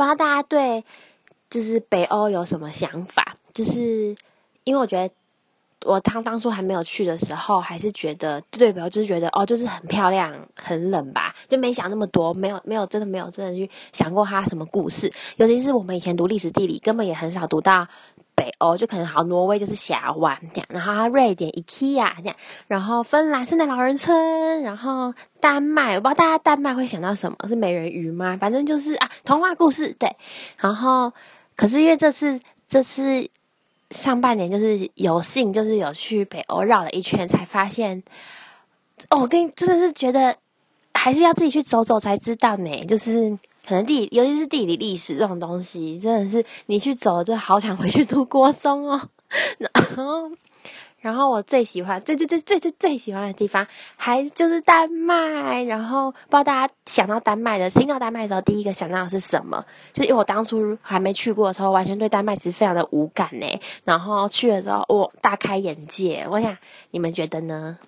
不知道大家对就是北欧有什么想法？就是因为我觉得。我当当初还没有去的时候，还是觉得对表，就是觉得哦，就是很漂亮，很冷吧，就没想那么多，没有没有真的没有真的去想过它什么故事。尤其是我们以前读历史地理，根本也很少读到北欧，就可能好挪威就是峡湾这样，然后瑞典 IKEA 这样，然后芬兰圣诞老人村，然后丹麦，我不知道大家丹麦会想到什么是美人鱼吗？反正就是啊，童话故事对。然后可是因为这次这次。上半年就是有幸，就是有去北欧绕了一圈，才发现，哦，我跟你真的是觉得，还是要自己去走走才知道呢。就是可能地，尤其是地理历史这种东西，真的是你去走了，就好想回去读国中哦。然后。然后我最喜欢最最最最最最喜欢的地方，还就是丹麦。然后不知道大家想到丹麦的，听到丹麦的时候，第一个想到的是什么？就因为我当初还没去过的时候，完全对丹麦其实非常的无感呢。然后去了之后，我大开眼界。我想你们觉得呢？